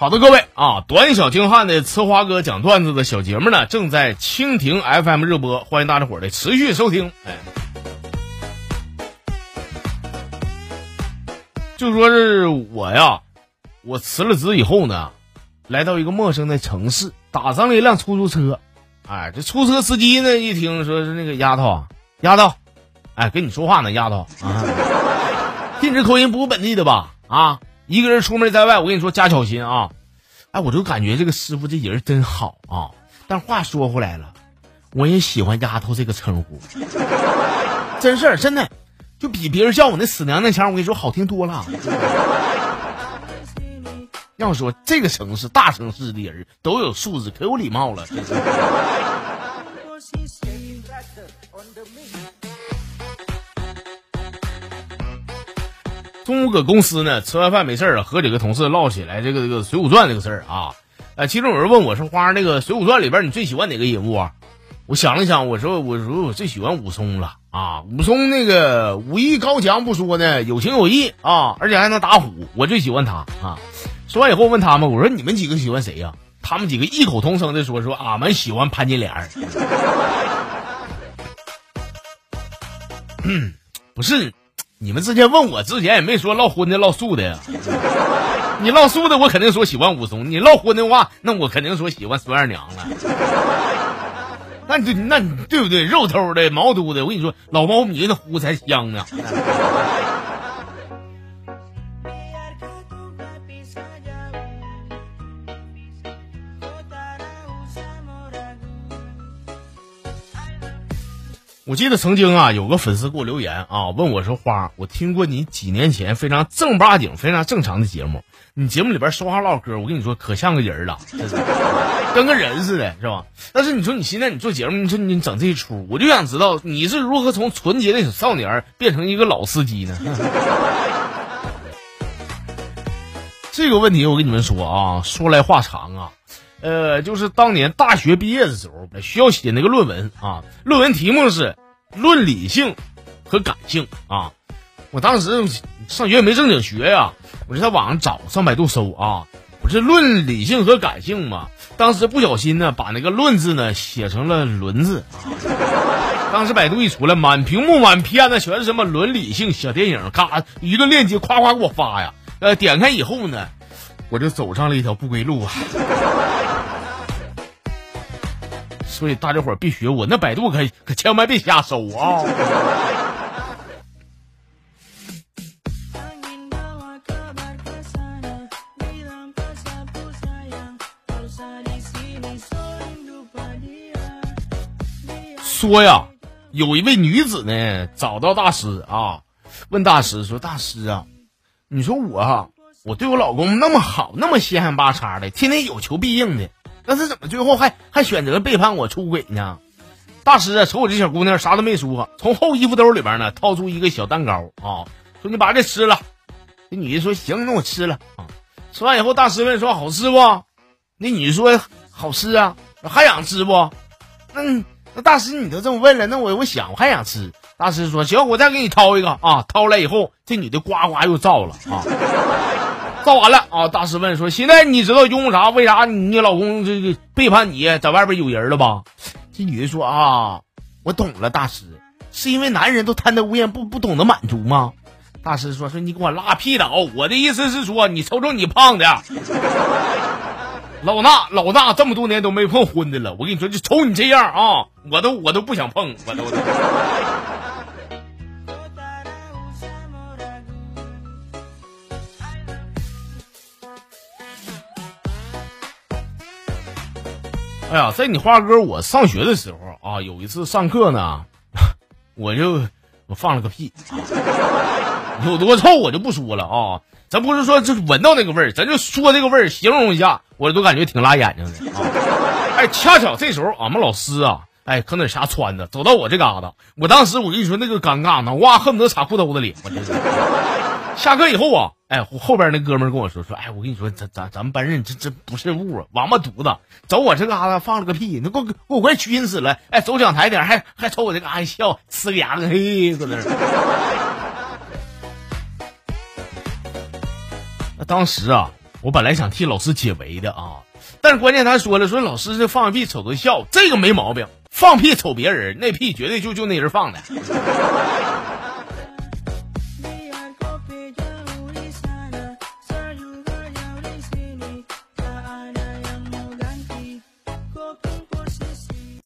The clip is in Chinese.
好的，各位啊，短小精悍的呲花哥讲段子的小节目呢，正在蜻蜓 FM 热播，欢迎大家伙儿的持续收听。哎，就说是我呀，我辞了职以后呢，来到一个陌生的城市，打上了一辆出租车。哎，这出租车司机呢，一听说是那个丫头啊，丫头，哎，跟你说话呢，丫头啊，听你这口音不是本地的吧？啊，一个人出门在外，我跟你说加小心啊！哎，我就感觉这个师傅这人真好啊。但话说回来了，我也喜欢丫头这个称呼，真事儿，真的，就比别人叫我那死娘娘腔，我跟你说好听多了。要说这个城市，大城市的人都有素质，可有礼貌了。中午搁公司呢，吃完饭没事儿和几个同事唠起来这个这个《水浒传》这个事儿啊。其中有人问我说：“花那个《水浒传》里边你最喜欢哪个人物啊？”我想了想，我说：“我说我最喜欢武松了啊！武松那个武艺高强不说呢，有情有义啊，而且还能打虎，我最喜欢他啊。”说完以后问他们，我说你们几个喜欢谁呀？他们几个异口同声的说说俺们喜欢潘金莲。不是，你们之前问我之前也没说唠荤的唠素的呀。你唠素的我肯定说喜欢武松，你唠荤的话，那我肯定说喜欢孙二娘了。那对，那对不对？肉头的毛肚的，我跟你说，老猫米那呼才香呢。我记得曾经啊，有个粉丝给我留言啊，问我说：“花，我听过你几年前非常正八经、非常正常的节目，你节目里边说话唠嗑，我跟你说可像个人了，跟个人似的，是吧？但是你说你现在你做节目，你说你整这一出，我就想知道你是如何从纯洁的小少年变成一个老司机呢？这个问题我跟你们说啊，说来话长啊。”呃，就是当年大学毕业的时候，需要写那个论文啊。论文题目是“论理性和感性”啊。我当时上学也没正经学呀，我就在网上找，上百度搜啊。不是“论理性和感性”嘛？当时不小心呢，把那个“论”字呢写成了“轮”字。当时百度一出来，满屏幕满篇的全是什么伦理性小电影，咔一个链接夸夸给我发呀。呃，点开以后呢，我就走上了一条不归路啊。所以大家伙必须，我那百度可可千万别瞎搜啊！说呀，有一位女子呢，找到大师啊，问大师说：“大师啊，你说我，我对我老公那么好，那么稀罕巴叉的，天天有求必应的。”但是怎么最后还还选择背叛我出轨呢？大师啊，瞅我这小姑娘啥都没说，从后衣服兜里边呢掏出一个小蛋糕啊，说你把这吃了。这女的说行，那我吃了啊。吃完以后，大师问说好吃不？那女的说好吃啊，还想吃不？那那大师你都这么问了，那我我想我还想吃。大师说行，我再给你掏一个啊。掏来以后，这女的呱呱又造了啊。造完了啊！大师问说：“现在你知道因为啥？为啥你老公这个背叛你，在外边有人了吧？”这女的说：“啊，我懂了，大师，是因为男人都贪得无厌，不不懂得满足吗？”大师说：“说你给我拉屁倒！我的意思是说，你瞅瞅你胖的，老大老大这么多年都没碰荤的了。我跟你说，就瞅你这样啊，我都我都不想碰，我都。”哎呀，在你花哥我上学的时候啊，有一次上课呢，我就我放了个屁，有多臭我就不说了啊。咱不是说就是闻到那个味儿，咱就说这个味儿，形容一下，我都感觉挺辣眼睛的啊。哎，恰巧这时候俺们老师啊，哎，可那瞎穿着，走到我这嘎达，我当时我跟你说那个尴尬，脑瓜恨不得插裤兜子里，我真是。下课以后啊，哎，后边那哥们跟我说说，哎，我跟你说，咱咱咱们班人这这不是物，王八犊子，走我这嘎达放了个屁，那给我给我快熏死了！哎，走讲台点还还瞅我这嘎达笑，呲个牙子，嘿，搁那。那当时啊，我本来想替老师解围的啊，但是关键他说了，说老师这放屁瞅着笑，这个没毛病。放屁瞅别人，那屁绝对就就那人放的。